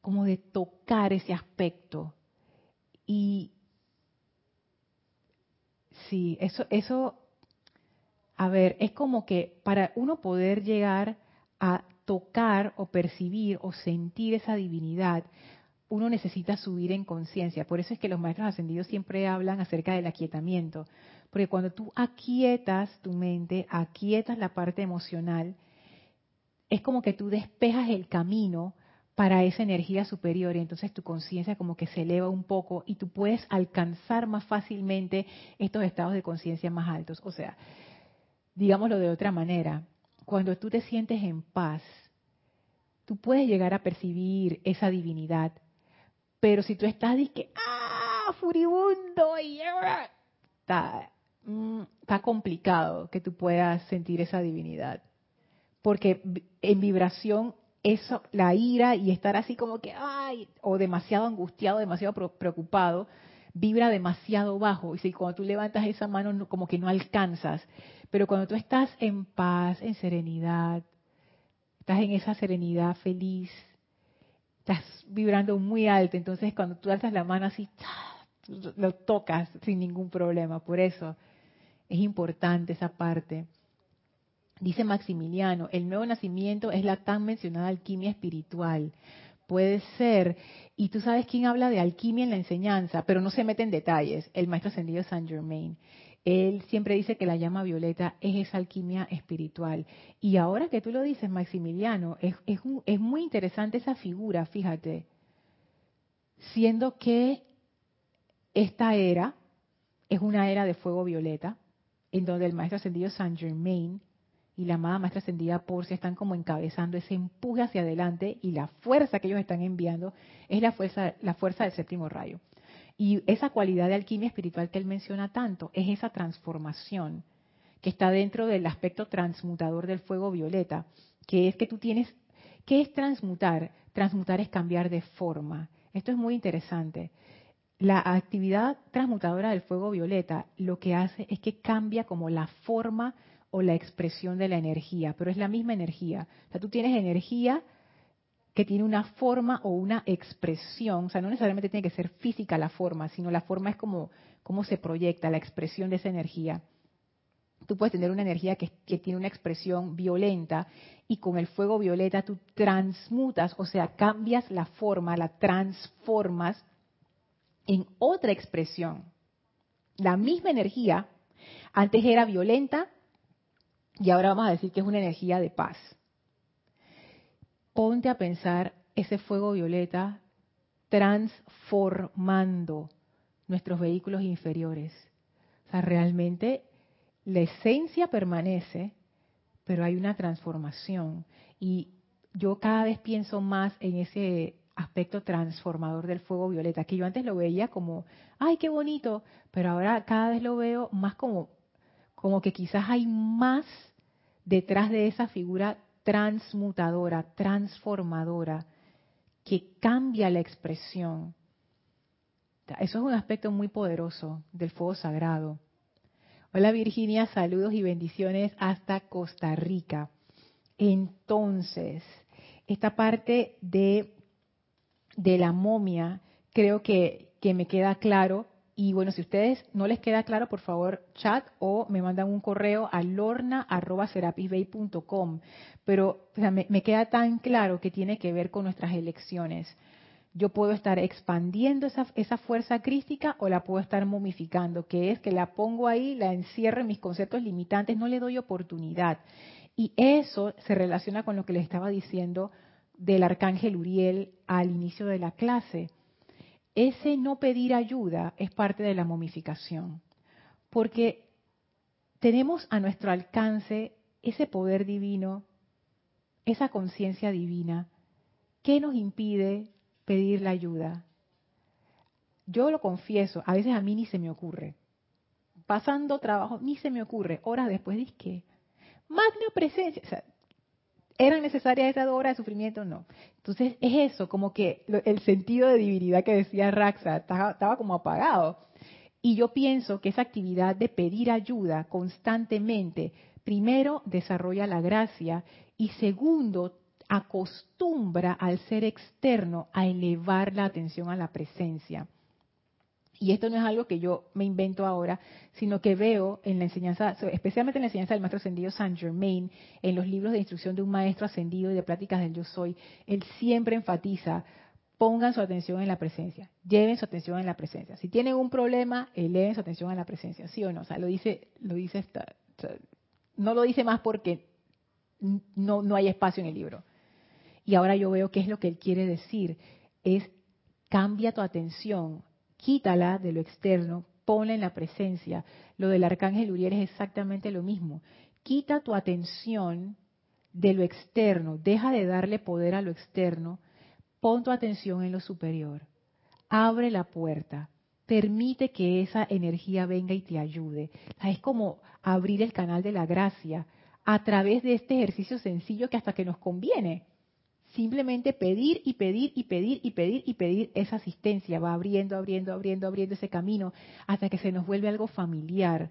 como de tocar ese aspecto. Y sí, eso, eso, a ver, es como que para uno poder llegar a tocar o percibir o sentir esa divinidad, uno necesita subir en conciencia. Por eso es que los maestros ascendidos siempre hablan acerca del aquietamiento. Porque cuando tú aquietas tu mente, aquietas la parte emocional, es como que tú despejas el camino para esa energía superior y entonces tu conciencia como que se eleva un poco y tú puedes alcanzar más fácilmente estos estados de conciencia más altos. O sea, digámoslo de otra manera, cuando tú te sientes en paz, tú puedes llegar a percibir esa divinidad. Pero si tú estás y que, ¡ah! furibundo y está, mm, está complicado que tú puedas sentir esa divinidad. Porque en vibración eso, la ira y estar así como que, ay, o demasiado angustiado, demasiado preocupado, vibra demasiado bajo. Y si cuando tú levantas esa mano como que no alcanzas. Pero cuando tú estás en paz, en serenidad, estás en esa serenidad feliz, estás vibrando muy alto, entonces cuando tú alzas la mano así, lo tocas sin ningún problema. Por eso es importante esa parte. Dice Maximiliano, el nuevo nacimiento es la tan mencionada alquimia espiritual. Puede ser. Y tú sabes quién habla de alquimia en la enseñanza, pero no se mete en detalles. El maestro ascendido Saint Germain. Él siempre dice que la llama violeta es esa alquimia espiritual. Y ahora que tú lo dices, Maximiliano, es, es, muy interesante esa figura, fíjate. Siendo que esta era es una era de fuego violeta, en donde el maestro ascendido Saint Germain y la amada maestra ascendida Porcia están como encabezando ese empuje hacia adelante y la fuerza que ellos están enviando es la fuerza, la fuerza del séptimo rayo. Y esa cualidad de alquimia espiritual que él menciona tanto es esa transformación que está dentro del aspecto transmutador del fuego violeta, que es que tú tienes, ¿qué es transmutar? Transmutar es cambiar de forma. Esto es muy interesante. La actividad transmutadora del fuego violeta lo que hace es que cambia como la forma o la expresión de la energía, pero es la misma energía. O sea, tú tienes energía que tiene una forma o una expresión, o sea, no necesariamente tiene que ser física la forma, sino la forma es como cómo se proyecta la expresión de esa energía. Tú puedes tener una energía que, tiene una expresión violenta y con el fuego violeta tú transmutas, o sea, cambias la forma, la transformas en otra expresión. La misma energía antes era violenta y ahora vamos a decir que es una energía de paz. Ponte a pensar ese fuego violeta transformando nuestros vehículos inferiores. O sea, realmente la esencia permanece, pero hay una transformación. Y yo cada vez pienso más en ese aspecto transformador del fuego violeta, que yo antes lo veía como, ay, qué bonito, pero ahora cada vez lo veo más como, como que quizás hay más detrás de esa figura transmutadora, transformadora, que cambia la expresión. Eso es un aspecto muy poderoso del fuego sagrado. Hola Virginia, saludos y bendiciones hasta Costa Rica. Entonces, esta parte de, de la momia creo que, que me queda claro. Y bueno, si ustedes no les queda claro, por favor, chat o me mandan un correo a lorna.serapisbay.com. Pero me, me queda tan claro que tiene que ver con nuestras elecciones yo puedo estar expandiendo esa, esa, fuerza crística o la puedo estar momificando, que es que la pongo ahí, la encierro en mis conceptos limitantes, no le doy oportunidad. Y eso se relaciona con lo que les estaba diciendo del arcángel Uriel al inicio de la clase. Ese no pedir ayuda es parte de la momificación, porque tenemos a nuestro alcance ese poder divino, esa conciencia divina, que nos impide pedir la ayuda. Yo lo confieso, a veces a mí ni se me ocurre. Pasando trabajo, ni se me ocurre. Horas después, ¿qué? Magna presencia. ¿Eran necesarias esas dos horas de sufrimiento? No. Entonces es eso, como que el sentido de divinidad que decía Raxa estaba, estaba, como apagado. Y yo pienso que esa actividad de pedir ayuda constantemente, primero desarrolla la gracia y segundo acostumbra al ser externo a elevar la atención a la presencia. Y esto no es algo que yo me invento ahora, sino que veo en la enseñanza, especialmente en la enseñanza del maestro ascendido Saint Germain, en los libros de instrucción de un maestro ascendido y de pláticas del yo soy, él siempre enfatiza, pongan su atención en la presencia, lleven su atención en la presencia. Si tienen un problema, eleven su atención a la presencia, ¿sí o no? O sea, lo dice, lo dice no lo dice más porque no, no hay espacio en el libro. Y ahora yo veo qué es lo que él quiere decir. Es cambia tu atención, quítala de lo externo, ponla en la presencia. Lo del arcángel Uriel es exactamente lo mismo. Quita tu atención de lo externo, deja de darle poder a lo externo, pon tu atención en lo superior. Abre la puerta, permite que esa energía venga y te ayude. Es como abrir el canal de la gracia a través de este ejercicio sencillo que hasta que nos conviene simplemente pedir y pedir y pedir y pedir y pedir esa asistencia. Va abriendo, abriendo, abriendo, abriendo ese camino hasta que se nos vuelve algo familiar,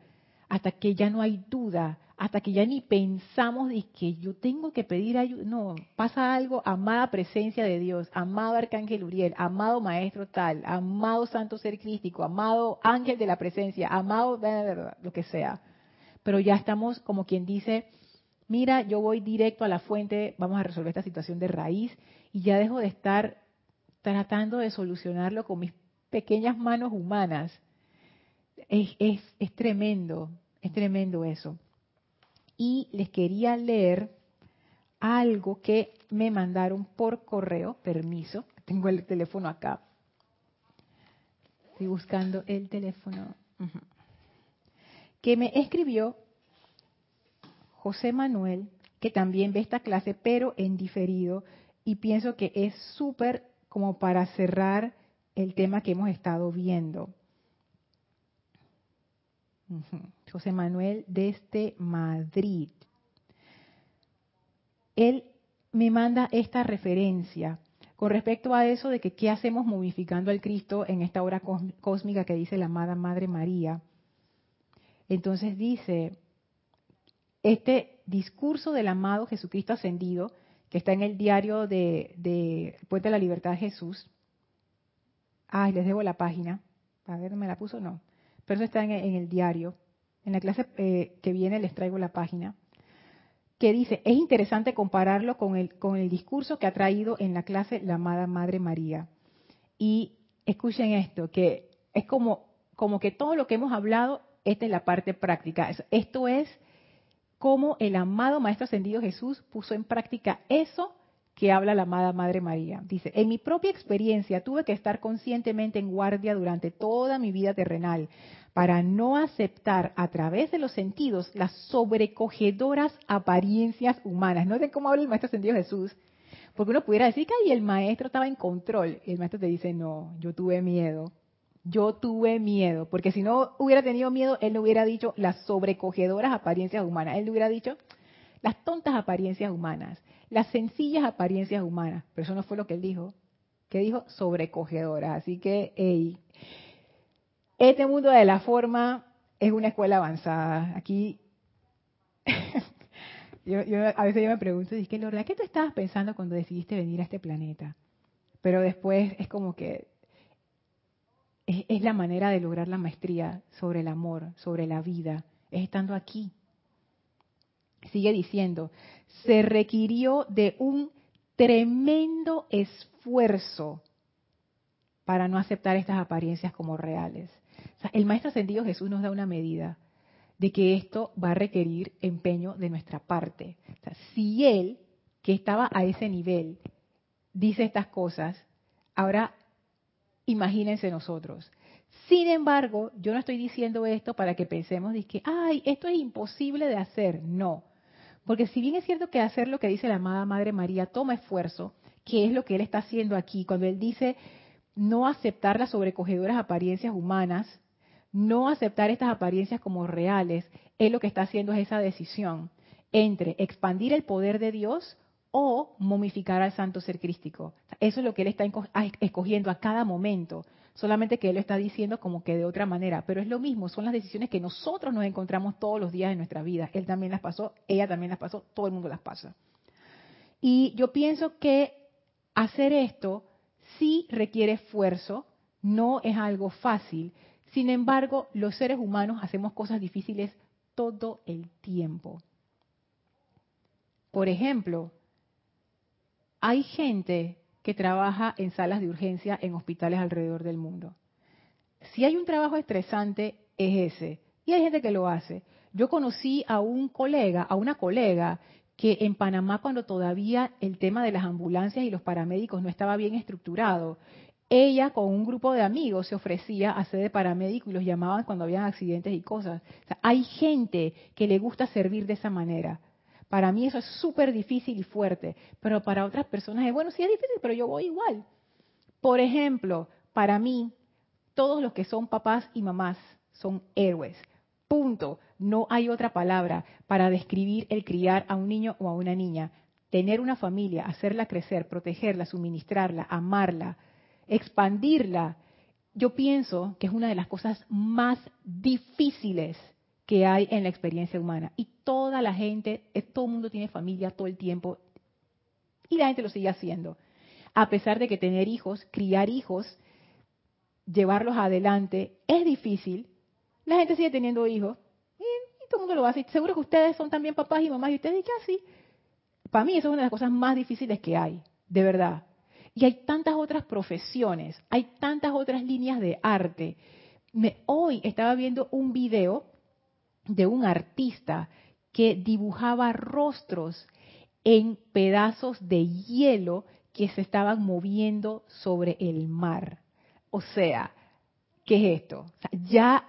hasta que ya no hay duda, hasta que ya ni pensamos de que yo tengo que pedir ayuda. No, pasa algo, amada presencia de Dios, amado Arcángel Uriel, amado Maestro tal, amado Santo Ser Crístico, amado Ángel de la Presencia, amado lo que sea. Pero ya estamos, como quien dice, mira, yo voy directo a la fuente, vamos a resolver esta situación de raíz y ya dejo de estar tratando de solucionarlo con mis pequeñas manos humanas. Es, es, tremendo, es tremendo eso. Y les quería leer algo que me mandaron por correo, permiso, tengo el teléfono acá. Estoy buscando el teléfono. Que me escribió José Manuel, que también ve esta clase, pero en diferido, y pienso que es súper como para cerrar el tema que hemos estado viendo. José Manuel desde Madrid. Él me manda esta referencia con respecto a eso de que qué hacemos modificando al Cristo en esta hora cósmica que dice la amada Madre María. Entonces dice, este discurso del amado Jesucristo ascendido, que está en el diario de, Puente de la Libertad de Jesús. Ay, les debo la página. A ver, ¿me la puso? No. Pero eso está en, el diario. en la clase eh, que viene les traigo la página, que dice, es interesante compararlo con el, con el discurso que ha traído en la clase la amada Madre María. Y escuchen esto, que es como, como que todo lo que hemos hablado, esta es la parte práctica. Esto es cómo el amado Maestro Ascendido Jesús puso en práctica eso que habla la amada Madre María. Dice, en mi propia experiencia tuve que estar conscientemente en guardia durante toda mi vida terrenal para no aceptar a través de los sentidos las sobrecogedoras apariencias humanas. No sé cómo habla el Maestro Ascendido Jesús, porque uno pudiera decir que el maestro estaba en control. Y el maestro te dice, no, yo tuve miedo. Yo tuve miedo, porque si no hubiera tenido miedo, él no hubiera dicho las sobrecogedoras apariencias humanas. Él le hubiera dicho las tontas apariencias humanas las sencillas apariencias humanas. Pero eso no fue lo que él dijo. que dijo? Sobrecogedoras. Así que, hey, este mundo de la forma es una escuela avanzada. Aquí, yo, a veces yo me pregunto, ¿qué, Lorna, ¿qué tú estabas pensando cuando decidiste venir a este planeta? Pero después es como que es la manera de lograr la maestría sobre el amor, sobre la vida, es estando aquí. Sigue diciendo, se requirió de un tremendo esfuerzo para no aceptar estas apariencias como reales. el Maestro Ascendido Jesús nos da una medida de que esto va a requerir empeño de nuestra parte. si Él, que estaba a ese nivel, dice estas cosas, ahora imagínense nosotros. Sin embargo, yo no estoy diciendo esto para que pensemos de que, ay, esto es imposible de hacer. No. Porque si bien es cierto que hacer lo que dice la amada Madre María toma esfuerzo, que es lo que él está haciendo aquí, cuando él dice no aceptar las sobrecogedoras apariencias humanas, no aceptar estas apariencias como reales, él lo que está haciendo es esa decisión entre expandir el poder de Dios o momificar al santo ser crístico. Eso es lo que él está escogiendo a cada momento solamente que él lo está diciendo como que de otra manera, pero es lo mismo, son las decisiones que nosotros nos encontramos todos los días de nuestra vida. Él también las pasó, ella también las pasó, todo el mundo las pasa. Y yo pienso que hacer esto sí requiere esfuerzo, no es algo fácil. Sin embargo, los seres humanos hacemos cosas difíciles todo el tiempo. Por ejemplo, hay gente que trabaja en salas de urgencia en hospitales alrededor del mundo. Si hay un trabajo estresante, es ese. Y hay gente que lo hace. Yo conocí a un colega, a una colega, que en Panamá cuando todavía el tema de las ambulancias y los paramédicos no estaba bien estructurado, ella con un grupo de amigos se ofrecía a ser de paramédico y los llamaban cuando habían accidentes y cosas. hay gente que le gusta servir de esa manera. Para mí eso es súper difícil y fuerte, pero para otras personas es, bueno, sí es difícil, pero yo voy igual. Por ejemplo, para mí, todos los que son papás y mamás son héroes. Punto. No hay otra palabra para describir el criar a un niño o a una niña. Tener una familia, hacerla crecer, protegerla, suministrarla, amarla, expandirla. Yo pienso que es una de las cosas más difíciles que hay en la experiencia humana. Y toda la gente, todo el mundo tiene familia todo el tiempo y la gente lo sigue haciendo. A pesar de que tener hijos, criar hijos, llevarlos adelante es difícil, la gente sigue teniendo hijos y, todo el mundo lo hace. Seguro que ustedes son también papás y mamás y ustedes dicen así. Para mí eso es una de las cosas más difíciles que hay, de verdad. Y hay tantas otras profesiones, hay tantas otras líneas de arte. Me, hoy estaba viendo un video de un artista que dibujaba rostros en pedazos de hielo que se estaban moviendo sobre el mar. O sea, ¿qué es esto? ya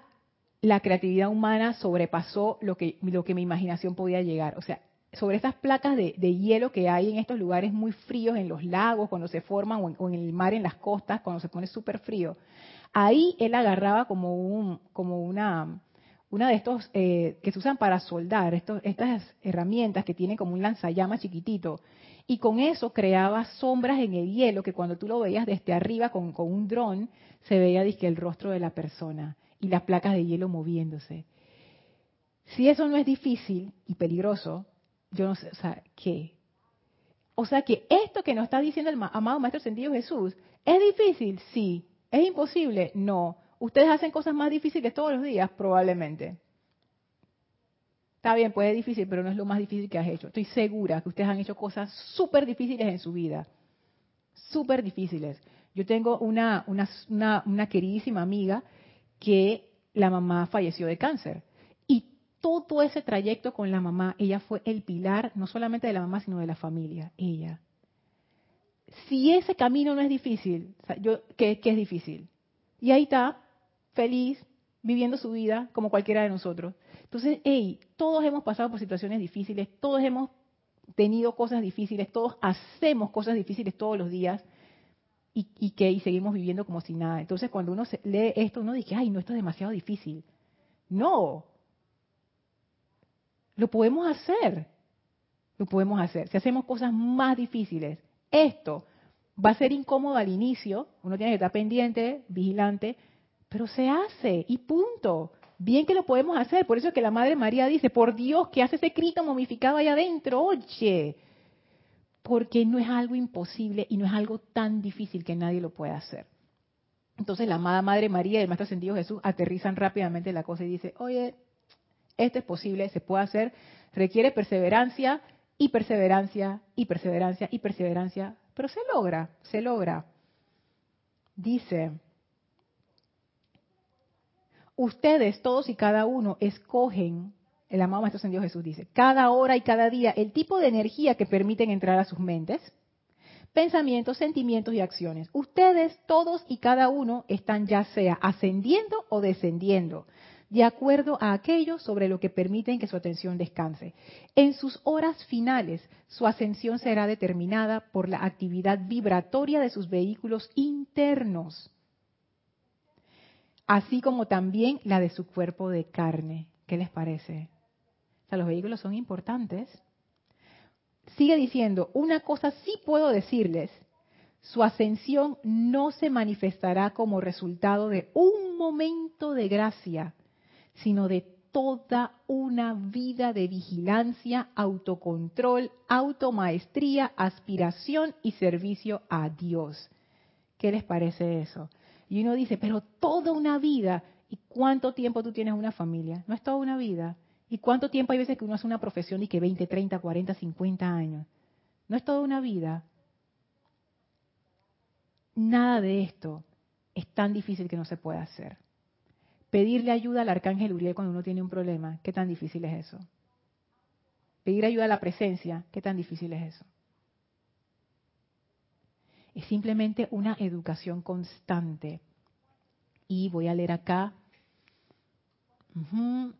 la creatividad humana sobrepasó lo que, lo que mi imaginación podía llegar. O sea, sobre estas placas de, hielo que hay en estos lugares muy fríos, en los lagos, cuando se forman, o en, el mar, en las costas, cuando se pone súper frío, ahí él agarraba como, un, como una, una de estos eh, que se usan para soldar, estas herramientas que tienen como un lanzallamas chiquitito, y con eso creaba sombras en el hielo que cuando tú lo veías desde arriba con, un dron, se veía disque el rostro de la persona y las placas de hielo moviéndose. Si eso no es difícil y peligroso, yo no sé, o sea, ¿qué? O sea que esto que nos está diciendo el amado Maestro Sentido Jesús, ¿es difícil? Sí. ¿Es imposible? No. ¿Ustedes hacen cosas más difíciles todos los días? Probablemente. Está bien, puede ser difícil, pero no es lo más difícil que has hecho. Estoy segura que ustedes han hecho cosas súper difíciles en su vida. Súper difíciles. Yo tengo una, una, una, queridísima amiga que la mamá falleció de cáncer. Y todo ese trayecto con la mamá, ella fue el pilar no solamente de la mamá, sino de la familia. Ella. Si ese camino no es difícil, ¿qué, ¿qué es difícil? Y ahí está, feliz, viviendo su vida como cualquiera de nosotros. Entonces, hey, todos hemos pasado por situaciones difíciles, todos hemos tenido cosas difíciles, todos hacemos cosas difíciles todos los días y, que seguimos viviendo como si nada. Entonces, cuando uno lee esto, uno dice, ay, no, esto es demasiado difícil. No, lo podemos hacer, lo podemos hacer. Si hacemos cosas más difíciles, esto va a ser incómodo al inicio, uno tiene que estar pendiente, vigilante, pero se hace y punto. Bien que lo podemos hacer, por eso es que la Madre María dice, por Dios, que hace ese Cristo momificado ahí adentro? Oye, porque no es algo imposible y no es algo tan difícil que nadie lo pueda hacer. Entonces la amada Madre María y el Maestro Ascendido Jesús aterrizan rápidamente la cosa y dice, oye, esto es posible, se puede hacer, requiere perseverancia y perseverancia y perseverancia y perseverancia, pero se logra, se logra. Dice, ustedes todos y cada uno escogen, el amado Maestro Ascendido Jesús dice, cada hora y cada día el tipo de energía que permiten entrar a sus mentes, pensamientos, sentimientos y acciones. Ustedes todos y cada uno están ya sea ascendiendo o descendiendo, de acuerdo a aquello sobre lo que permiten que su atención descanse. En sus horas finales, su ascensión será determinada por la actividad vibratoria de sus vehículos internos así como también la de su cuerpo de carne. ¿Qué les parece? O sea, los vehículos son importantes. Sigue diciendo, una cosa sí puedo decirles, su ascensión no se manifestará como resultado de un momento de gracia, sino de toda una vida de vigilancia, autocontrol, automaestría, aspiración y servicio a Dios. ¿Qué les parece eso? Y uno dice, pero toda una vida. ¿Y cuánto tiempo tú tienes una familia? No es toda una vida. ¿Y cuánto tiempo hay veces que uno hace una profesión y que 20, 30, 40, 50 años? No es toda una vida. Nada de esto es tan difícil que no se pueda hacer. Pedirle ayuda al arcángel Uriel cuando uno tiene un problema, ¿qué tan difícil es eso? Pedir ayuda a la presencia, ¿qué tan difícil es eso? Es simplemente una educación constante. Y voy a leer acá,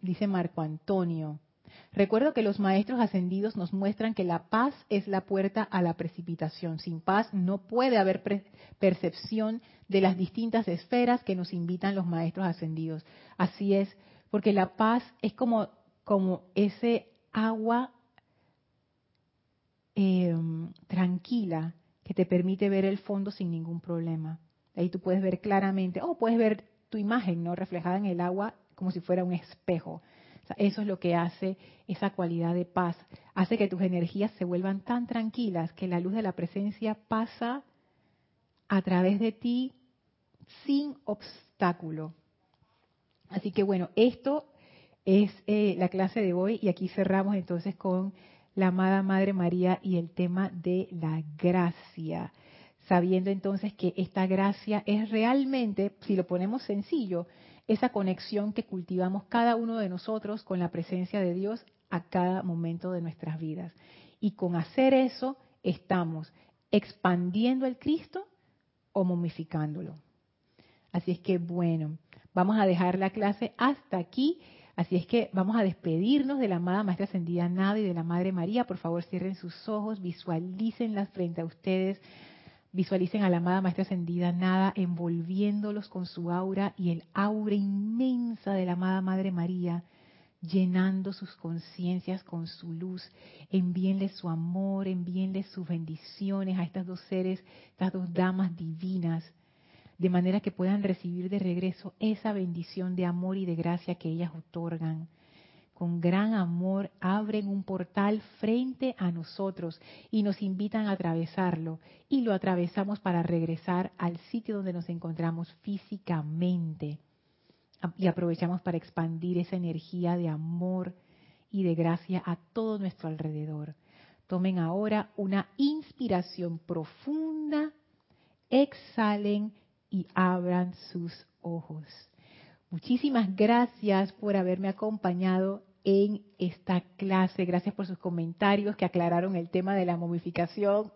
dice Marco Antonio. Recuerdo que los maestros ascendidos nos muestran que la paz es la puerta a la precipitación. Sin paz no puede haber percepción de las distintas esferas que nos invitan los maestros ascendidos. Así es, porque la paz es como, como ese agua em, tranquila que te permite ver el fondo sin ningún problema. Ahí tú puedes ver claramente, o puedes ver tu imagen, ¿no? Reflejada en el agua como si fuera un espejo. eso es lo que hace esa cualidad de paz. Hace que tus energías se vuelvan tan tranquilas que la luz de la presencia pasa a través de ti sin obstáculo. Así que bueno, esto es eh, la clase de hoy y aquí cerramos entonces con la amada Madre María y el tema de la gracia, sabiendo entonces que esta gracia es realmente, si lo ponemos sencillo, esa conexión que cultivamos cada uno de nosotros con la presencia de Dios a cada momento de nuestras vidas. Y con hacer eso estamos expandiendo el Cristo o momificándolo. Así es que bueno, vamos a dejar la clase hasta aquí. Así es que vamos a despedirnos de la amada Maestra Ascendida Nada y de la Madre María. Por favor, cierren sus ojos, visualícenlas frente a ustedes. Visualicen a la amada Maestra Ascendida Nada envolviéndolos con su aura y el aura inmensa de la amada Madre María, llenando sus conciencias con su luz. Envíenle su amor, envíenle sus bendiciones a estas dos seres, estas dos damas divinas de manera que puedan recibir de regreso esa bendición de amor y de gracia que ellas otorgan. Con gran amor abren un portal frente a nosotros y nos invitan a atravesarlo y lo atravesamos para regresar al sitio donde nos encontramos físicamente y aprovechamos para expandir esa energía de amor y de gracia a todo nuestro alrededor. Tomen ahora una inspiración profunda, exhalen y abran sus ojos. Muchísimas gracias por haberme acompañado en esta clase. Gracias por sus comentarios que aclararon el tema de la momificación.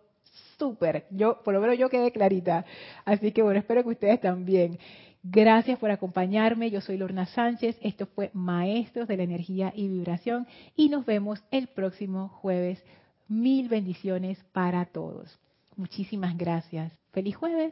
Súper. Yo, por lo menos yo quedé clarita. Así que bueno, espero que ustedes también. Gracias por acompañarme. Yo soy Lorna Sánchez. Esto fue Maestros de la Energía y Vibración. Y nos vemos el próximo jueves. Mil bendiciones para todos. Muchísimas gracias. Feliz jueves.